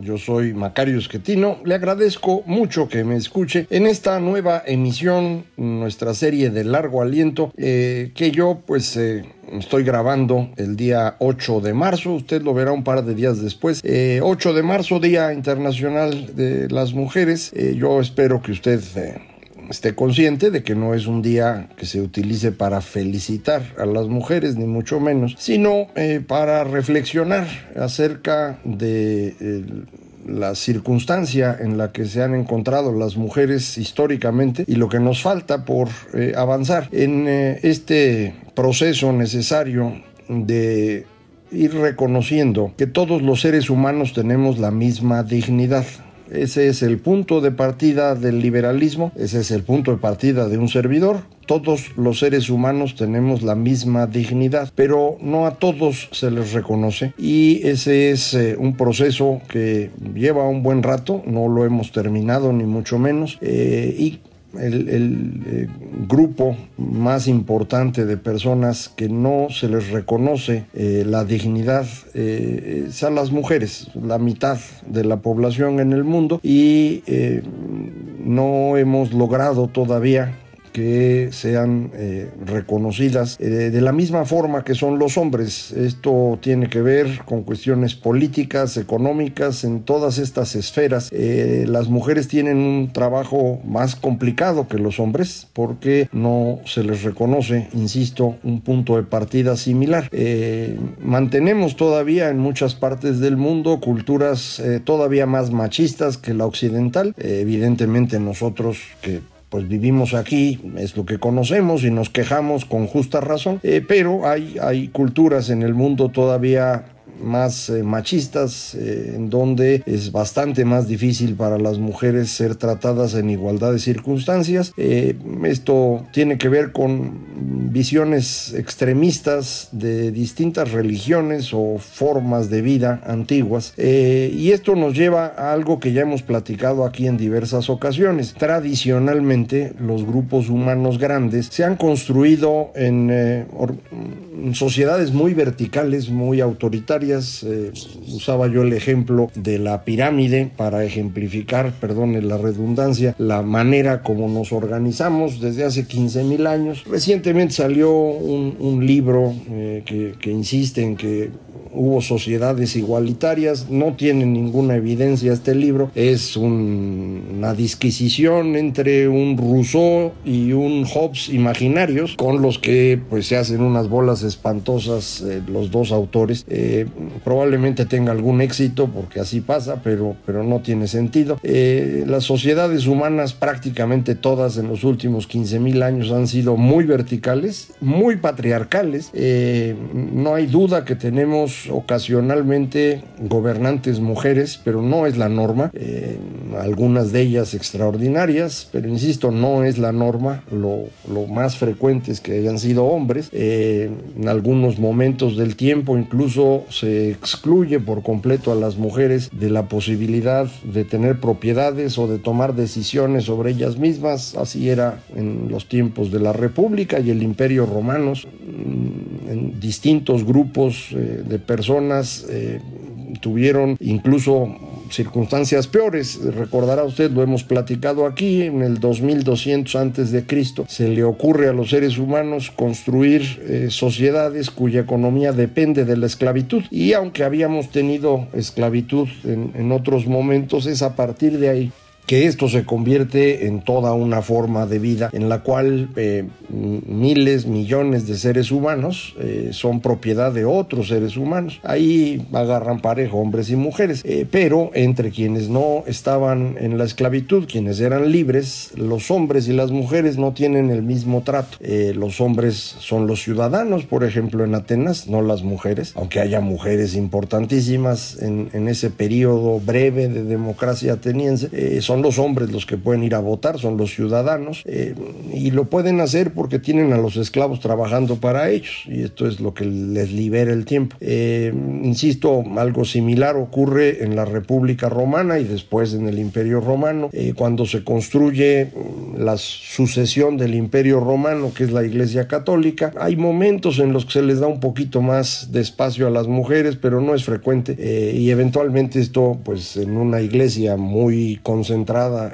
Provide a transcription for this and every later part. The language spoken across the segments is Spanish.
Yo soy Macario Esquetino, le agradezco mucho que me escuche en esta nueva emisión, nuestra serie de largo aliento, eh, que yo pues eh, estoy grabando el día 8 de marzo, usted lo verá un par de días después, eh, 8 de marzo, Día Internacional de las Mujeres, Eh, yo espero que usted eh, esté consciente de que no es un día que se utilice para felicitar a las mujeres, ni mucho menos, sino eh, para reflexionar acerca de eh, la circunstancia en la que se han encontrado las mujeres históricamente y lo que nos falta por eh, avanzar en este proceso necesario de ir reconociendo que todos los seres humanos tenemos la misma dignidad. Ese es el punto de partida del liberalismo, ese es el punto de partida de un servidor. Todos los seres humanos tenemos la misma dignidad, pero no a todos se les reconoce y ese es eh, un proceso que lleva un buen rato, no lo hemos terminado ni mucho menos eh, y el, eh, grupo más importante de personas que no se les reconoce eh, la dignidad eh, a las mujeres, la mitad de la población en el mundo y no hemos logrado todavía que sean eh, reconocidas eh, de la misma forma que son los hombres. Esto tiene que ver con cuestiones políticas, económicas, en todas estas esferas. Eh, las mujeres tienen un trabajo más complicado que los hombres porque no se les reconoce, insisto, un punto de partida similar. Mantenemos todavía en muchas partes del mundo culturas todavía más machistas que la occidental. Evidentemente nosotros que pues vivimos aquí, es lo que conocemos y nos quejamos con justa razón, eh, pero hay, hay culturas en el mundo todavía más eh, machistas, eh, en donde es bastante más difícil para las mujeres ser tratadas en igualdad de circunstancias. Eh, esto tiene que ver con visiones extremistas de distintas religiones o formas de vida antiguas. Y esto nos lleva a algo que ya hemos platicado aquí en diversas ocasiones. Tradicionalmente, los grupos humanos grandes se han construido en, en sociedades muy verticales, muy autoritarias. Eh, usaba yo el ejemplo de la pirámide para ejemplificar, perdone la redundancia, la manera como nos organizamos desde hace 15 mil años. Recientemente salió un, libro eh, que insiste en que hubo sociedades igualitarias, no tiene ninguna evidencia este libro, es un- una disquisición entre un Rousseau y un Hobbes imaginarios con los que pues se hacen unas bolas espantosas eh, los dos autores. Eh, probablemente tenga algún éxito porque así pasa, pero, pero no tiene sentido. Eh, las sociedades humanas prácticamente todas en los últimos 15 mil años han sido muy verticales, muy patriarcales. No hay duda que tenemos ocasionalmente gobernantes mujeres, pero no es la norma. Eh, algunas de ellas extraordinarias, pero insisto, no es la norma. Lo, más frecuente es que hayan sido hombres. Eh, en algunos momentos del tiempo incluso se excluye por completo a las mujeres de la posibilidad de tener propiedades o de tomar decisiones sobre ellas mismas. Así era en los tiempos de la República y el Imperio Romanos. En distintos grupos eh, de personas eh, tuvieron incluso circunstancias peores. Recordará usted, lo hemos platicado aquí, en el 2200 antes de Cristo, se le ocurre a los seres humanos construir eh, sociedades cuya economía depende de la esclavitud. Y aunque habíamos tenido esclavitud en otros momentos, es a partir de ahí que esto se convierte en toda una forma de vida en la cual eh, miles, millones de seres humanos eh, son propiedad de otros seres humanos. Ahí agarran pareja hombres y mujeres, eh, pero entre quienes no estaban en la esclavitud, quienes eran libres, los hombres y las mujeres no tienen el mismo trato. los hombres son los ciudadanos, por ejemplo, en Atenas, no las mujeres, aunque haya mujeres importantísimas en, en ese periodo breve de democracia ateniense, son los hombres los que pueden ir a votar, son los ciudadanos, y lo pueden hacer porque tienen a los esclavos trabajando para ellos y esto es lo que les libera el tiempo. Eh, insisto, algo similar ocurre en la República Romana y después en el Imperio Romano, eh, cuando se construye mm, la sucesión del Imperio Romano, que es la Iglesia Católica, hay momentos en los que se les da un poquito más de espacio a las mujeres, pero no es frecuente eh, y eventualmente esto, pues en una iglesia muy concentrada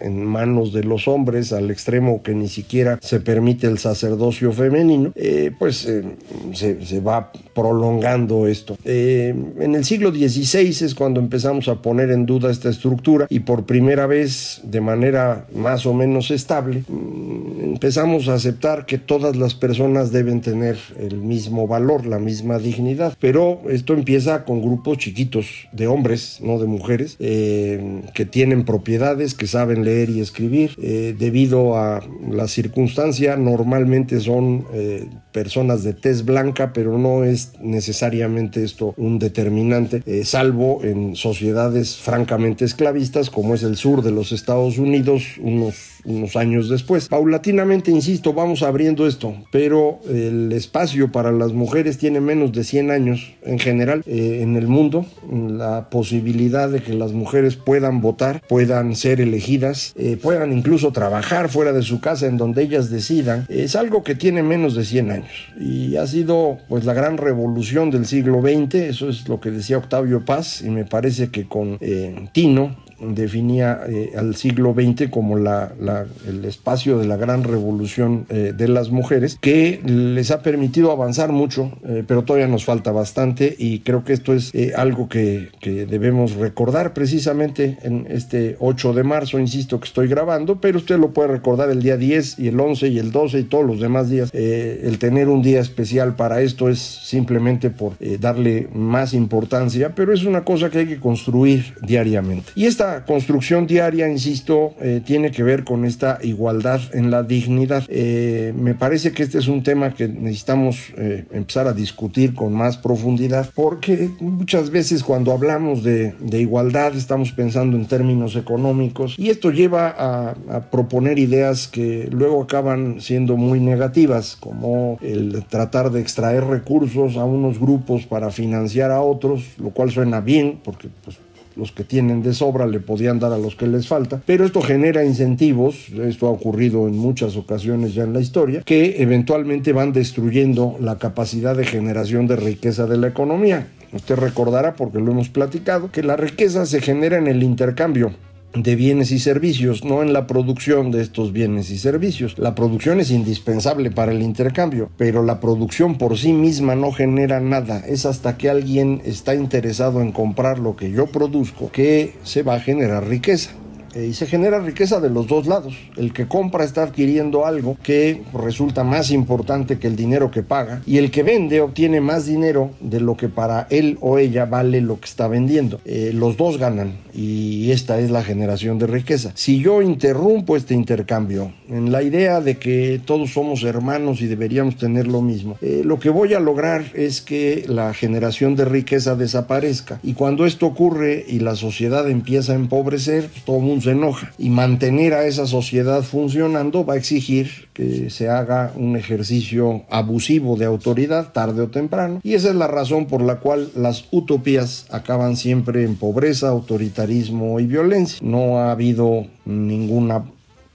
en manos de los hombres, al extremo que ni siquiera se permite el sacerdocio femenino, eh, pues eh, se, va prolongando esto. Eh, en el siglo XVI es cuando empezamos a poner en duda esta estructura y por primera vez de manera más o menos estable mm, empezamos a aceptar que todas las personas deben tener el mismo valor, la misma dignidad. Pero esto empieza con grupos chiquitos de hombres, no de mujeres, que tienen propiedades, que saben leer y escribir. debido a la circunstancia normal son eh, personas de tez blanca, pero no es necesariamente esto un determinante, eh, salvo en sociedades francamente esclavistas, como es el sur de los Estados Unidos, unos, unos años después. Paulatinamente, insisto, vamos abriendo esto, pero el espacio para las mujeres tiene menos de 100 años en general eh, en el mundo. La posibilidad de que las mujeres puedan votar, puedan ser elegidas, puedan incluso trabajar fuera de su casa en donde ellas decidan, es algo que tiene menos de 100 años y ha sido pues la gran revolución del siglo XX, eso es lo que decía Octavio Paz y me parece que con eh, Tino definía eh, al siglo XX como el espacio de la gran revolución eh, de las mujeres, que les ha permitido avanzar mucho, eh, pero todavía nos falta bastante y creo que esto es algo que, que, debemos recordar precisamente en este 8 de marzo, insisto que estoy grabando, pero usted lo puede recordar el día 10 y el 11 y el 12 y todos los demás días. el tener un día especial para esto es simplemente por darle más importancia, pero es una cosa que hay que construir diariamente. Y esta construcción diaria, insisto, eh, tiene que ver con esta igualdad en la dignidad. Eh, me parece que este es un tema que necesitamos eh, empezar a discutir con más profundidad, porque muchas veces cuando hablamos de, igualdad estamos pensando en términos económicos y esto lleva a, a proponer ideas que luego acaban siendo muy negativas, como el tratar de extraer recursos a unos grupos para financiar a otros, lo cual suena bien, porque pues, los que tienen de sobra le podían dar a los que les falta, pero esto genera incentivos, esto ha ocurrido en muchas ocasiones ya en la historia, que eventualmente van destruyendo la capacidad de generación de riqueza de la economía. Usted recordará, porque lo hemos platicado, que la riqueza se genera en el intercambio de bienes y servicios, no en la producción de estos bienes y servicios. La producción es indispensable para el intercambio, pero la producción por sí misma no genera nada. Es hasta que alguien está interesado en comprar lo que yo produzco que se va a generar riqueza. Eh, y se genera riqueza de los dos lados. El que compra está adquiriendo algo que resulta más importante que el dinero que paga y el que vende obtiene más dinero de lo que para él o ella vale lo que está vendiendo. Eh, los dos ganan y esta es la generación de riqueza. Si yo interrumpo este intercambio en la idea de que todos somos hermanos y deberíamos tener lo mismo, eh, lo que voy a lograr es que la generación de riqueza desaparezca y cuando esto ocurre y la sociedad empieza a empobrecer, todo el se enoja. Y mantener a esa sociedad funcionando va a exigir que se haga un ejercicio abusivo de autoridad tarde o temprano. Y esa es la razón por la cual las utopías acaban siempre en pobreza, autoritarismo y violencia. No ha habido ninguna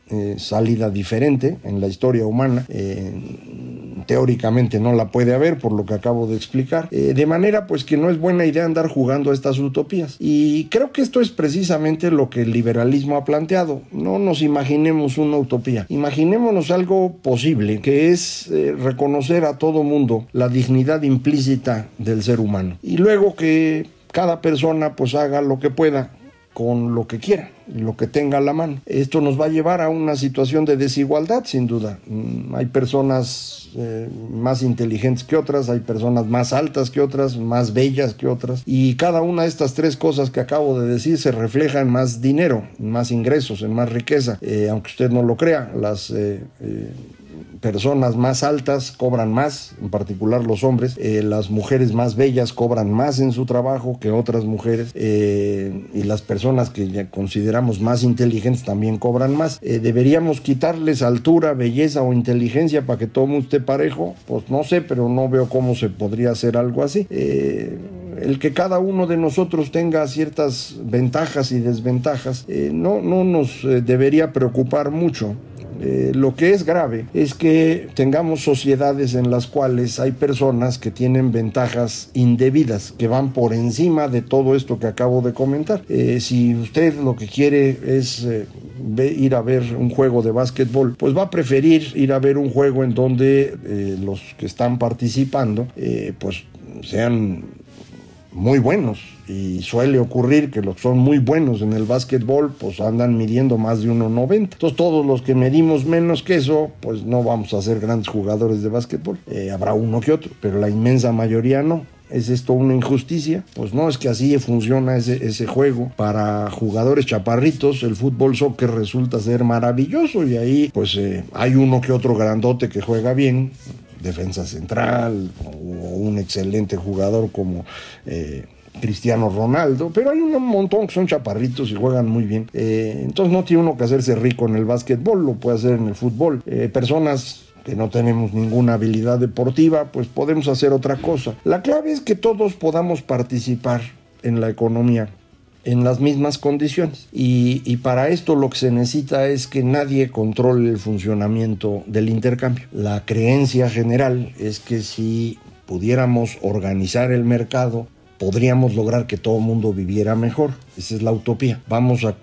eh, salida diferente en la historia humana. Eh, teóricamente no la puede haber por lo que acabo de explicar. Eh, de manera pues que no es buena idea andar jugando a estas utopías. Y creo que esto es precisamente lo que el liberalismo ha planteado. No nos imaginemos una utopía. Imaginémonos algo posible, que es reconocer a todo mundo la dignidad implícita del ser humano. Y luego que cada persona pues haga lo que pueda con lo que quiera, lo que tenga a la mano. Esto nos va a llevar a una situación de desigualdad, sin duda. Mm, hay personas eh, más inteligentes que otras, hay personas más altas que otras, más bellas que otras, y cada una de estas tres cosas que acabo de decir se refleja en más dinero, en más ingresos, en más riqueza. Eh, aunque usted no lo crea, las eh, personas más altas cobran más, en particular los hombres, eh, las mujeres más bellas cobran más en su trabajo que otras mujeres eh, y las personas que consideramos más inteligentes también cobran más. Eh, ¿Deberíamos quitarles altura, belleza o inteligencia para que todo mundo esté parejo? Pues no sé, pero no veo cómo se podría hacer algo así. el que cada uno de nosotros tenga ciertas ventajas y desventajas no, no nos debería preocupar mucho. Eh, lo que es grave es que tengamos sociedades en las cuales hay personas que tienen ventajas indebidas, que van por encima de todo esto que acabo de comentar. Eh, si usted lo que quiere es eh, ir a ver un juego de básquetbol, pues va a preferir ir a ver un juego en donde los que están participando, pues sean muy buenos y suele ocurrir que los que son muy buenos en el básquetbol pues andan midiendo más de 1.90. Entonces todos los que medimos menos que eso pues no vamos a ser grandes jugadores de básquetbol. Eh, habrá uno que otro, pero la inmensa mayoría no. ¿Es esto una injusticia? Pues no, es que así funciona ese, ese, juego. Para jugadores chaparritos, el fútbol soccer resulta ser maravilloso y ahí pues eh, hay uno que otro grandote que juega bien, defensa central o un excelente jugador como eh, Cristiano Ronaldo, pero hay un montón que son chaparritos y juegan muy bien. Eh, entonces no tiene uno que hacerse rico en el básquetbol, lo puede hacer en el fútbol. Eh, personas que no tenemos ninguna habilidad deportiva, pues podemos hacer otra cosa. La clave es que todos podamos participar en la economía en las mismas condiciones. Y, para esto lo que se necesita es que nadie controle el funcionamiento del intercambio. La creencia general es que si pudiéramos organizar el mercado, podríamos lograr que todo el mundo viviera mejor. Esa es la utopía. Vamos a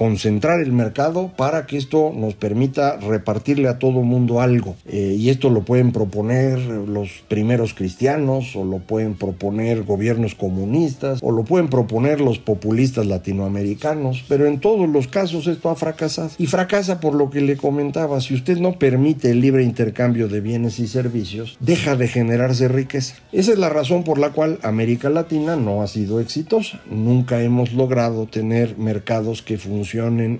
concentrar el mercado para que esto nos permita repartirle a todo mundo algo. Eh, y esto lo pueden proponer los primeros cristianos, o lo pueden proponer gobiernos comunistas, o lo pueden proponer los populistas latinoamericanos, pero en todos los casos esto ha fracasado. Y fracasa por lo que le comentaba, si usted no permite el libre intercambio de bienes y servicios, deja de generarse riqueza. Esa es la razón por la cual América Latina no ha sido exitosa. Nunca hemos logrado tener mercados que funcionen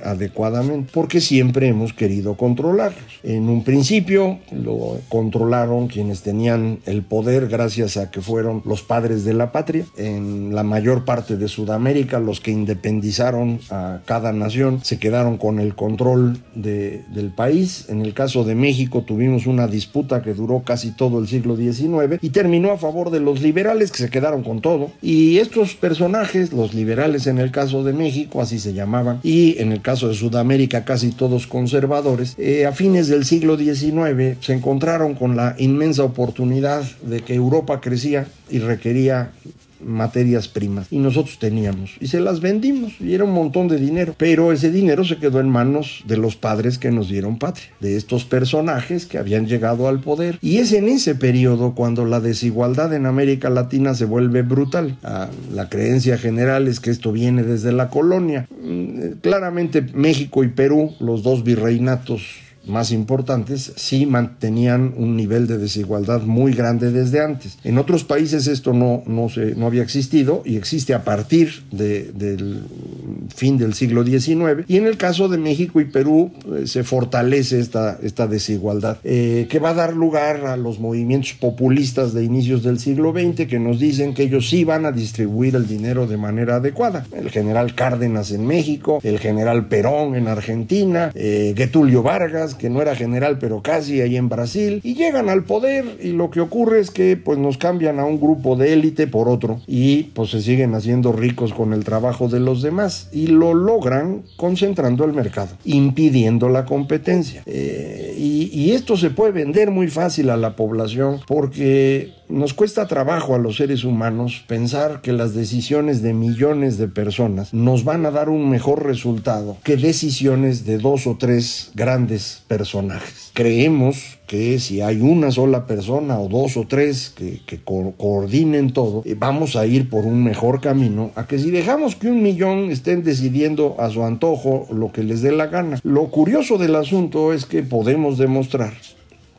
adecuadamente, porque siempre hemos querido controlarlos. En un principio lo controlaron quienes tenían el poder gracias a que fueron los padres de la patria. En la mayor parte de Sudamérica, los que independizaron a cada nación se quedaron con el control de, del país. En el caso de México tuvimos una disputa que duró casi todo el siglo XIX y terminó a favor de los liberales que se quedaron con todo. Y estos personajes, los liberales en el caso de México, así se llamaban, y en el caso de Sudamérica casi todos conservadores, eh, a fines del siglo XIX se encontraron con la inmensa oportunidad de que Europa crecía y requería materias primas y nosotros teníamos. Y se las vendimos y era un montón de dinero. Pero ese dinero se quedó en manos de los padres que nos dieron patria de estos personajes que habían llegado al poder. Y es en ese periodo cuando la desigualdad en América Latina se vuelve brutal. Ah, la creencia general es que esto viene desde la colonia. Mm, claramente México y Perú los dos virreinatos más importantes sí mantenían un nivel de desigualdad muy grande desde antes. En otros países esto no, no, se, no había existido y existe a partir del fin del siglo XIX y en el caso de México y Perú eh, se fortalece esta, esta desigualdad eh, que va a dar lugar a los movimientos populistas de inicios del siglo XX que nos dicen que ellos sí van a distribuir el dinero de manera adecuada. El general Cárdenas en México, el general Perón en Argentina, eh, Getulio Vargas que no era general pero casi ahí en Brasil, y llegan al poder y lo que ocurre es que pues nos cambian a un grupo de élite por otro y pues se siguen haciendo ricos con el trabajo de los demás y lo logran concentrando el mercado, impidiendo la competencia. Eh, y, y esto se puede vender muy fácil a la población porque Nos cuesta trabajo a los seres humanos pensar que las decisiones de millones de personas nos van a dar un mejor resultado que decisiones de dos o tres grandes personajes. Creemos que si hay una sola persona o dos o tres que, coordinen todo, eh, vamos a ir por un mejor camino a que si dejamos que un millón estén decidiendo a su antojo lo que les dé la gana. Lo curioso del asunto es que podemos demostrar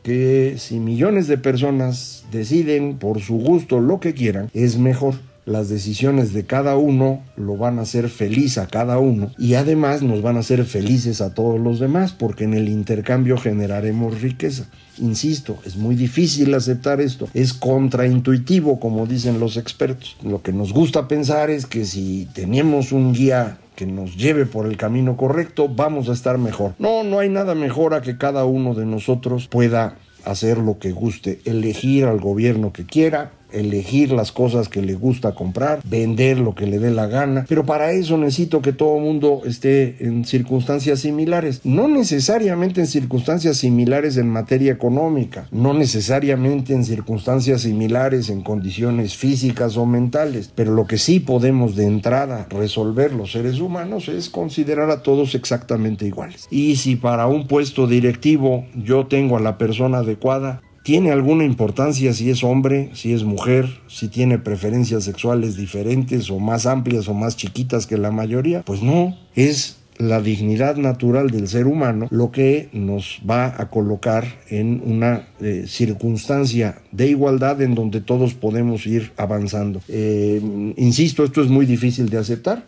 que si millones de personas deciden por su gusto lo que quieran, es mejor. Las decisiones de cada uno lo van a hacer feliz a cada uno y además nos van a hacer felices a todos los demás porque en el intercambio generaremos riqueza. Insisto, es muy difícil aceptar esto, es contraintuitivo como dicen los expertos. Lo que nos gusta pensar es que si tenemos un guía que nos lleve por el camino correcto, vamos a estar mejor. No, no hay nada mejor a que cada uno de nosotros pueda hacer lo que guste, elegir al gobierno que quiera, elegir las cosas que le gusta comprar, vender lo que le dé la gana, pero para eso necesito que todo el mundo esté en circunstancias similares, no necesariamente en circunstancias similares en materia económica, no necesariamente en circunstancias similares en condiciones físicas o mentales, pero lo que sí podemos de entrada resolver los seres humanos es considerar a todos exactamente iguales. Y si para un puesto directivo yo tengo a la persona adecuada, ¿Tiene alguna importancia si es hombre, si es mujer, si tiene preferencias sexuales diferentes o más amplias o más chiquitas que la mayoría? Pues no, es la dignidad natural del ser humano lo que nos va a colocar en una eh, circunstancia de igualdad en donde todos podemos ir avanzando. Eh, insisto, esto es muy difícil de aceptar.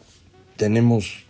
Tenemos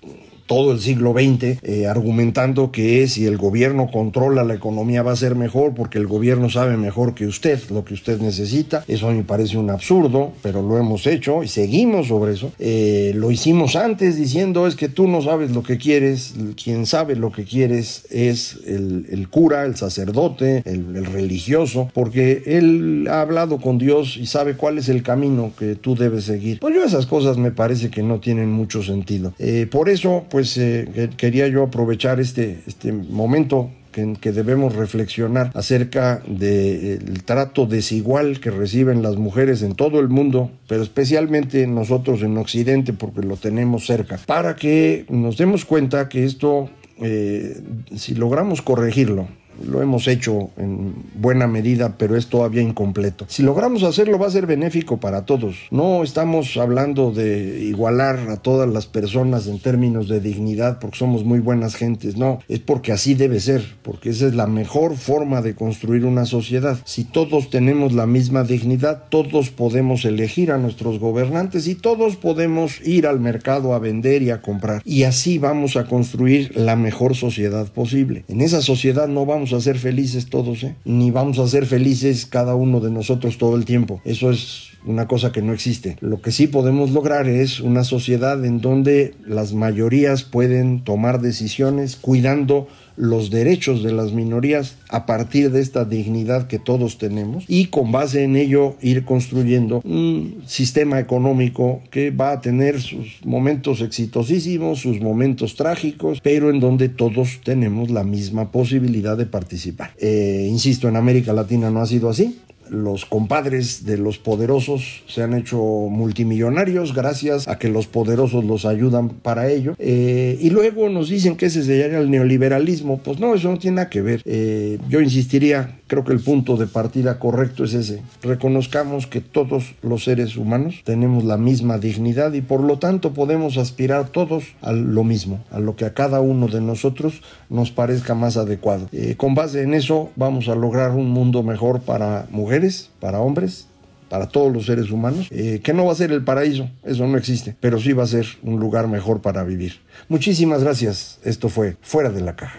todo el siglo XX eh, argumentando que si el gobierno controla la economía va a ser mejor porque el gobierno sabe mejor que usted lo que usted necesita. Eso me parece un absurdo, pero lo hemos hecho y seguimos sobre eso. Eh, lo hicimos antes diciendo es que tú no sabes lo que quieres, quien sabe lo que quieres es el, cura, el sacerdote, el, religioso, porque él ha hablado con Dios y sabe cuál es el camino que tú debes seguir. Pues yo esas cosas me parece que no tienen mucho sentido. Eh, por eso, pues eh, quería yo aprovechar este, este momento que, que, debemos reflexionar acerca del trato desigual que reciben las mujeres en todo el mundo, pero especialmente nosotros en Occidente porque lo tenemos cerca, para que nos demos cuenta que esto, eh, si logramos corregirlo, lo hemos hecho en buena medida, pero es todavía incompleto. Si logramos hacerlo va a ser benéfico para todos. No estamos hablando de igualar a todas las personas en términos de dignidad porque somos muy buenas gentes, no, es porque así debe ser, porque esa es la mejor forma de construir una sociedad. Si todos tenemos la misma dignidad, todos podemos elegir a nuestros gobernantes y todos podemos ir al mercado a vender y a comprar. Y así vamos a construir la mejor sociedad posible. En esa sociedad no vamos a ser felices todos, ¿eh? ni vamos a ser felices cada uno de nosotros todo el tiempo. Eso es una cosa que no existe. Lo que sí podemos lograr es una sociedad en donde las mayorías pueden tomar decisiones cuidando los derechos de las minorías a partir de esta dignidad que todos tenemos y con base en ello ir construyendo un sistema económico que va a tener sus momentos exitosísimos, sus momentos trágicos, pero en donde todos tenemos la misma posibilidad de participar. Eh, insisto, en América Latina no ha sido así los compadres de los poderosos se han hecho multimillonarios gracias a que los poderosos los ayudan para ello. Eh, y luego nos dicen que ese sería el neoliberalismo. Pues no, eso no tiene nada que ver. Eh, yo insistiría, creo que el punto de partida correcto es ese. Reconozcamos que todos los seres humanos tenemos la misma dignidad y por lo tanto podemos aspirar todos a lo mismo, a lo que a cada uno de nosotros nos parezca más adecuado. Eh, con base en eso vamos a lograr un mundo mejor para mujeres para hombres, para todos los seres humanos, eh, que no va a ser el paraíso, eso no existe, pero sí va a ser un lugar mejor para vivir. Muchísimas gracias, esto fue Fuera de la Caja.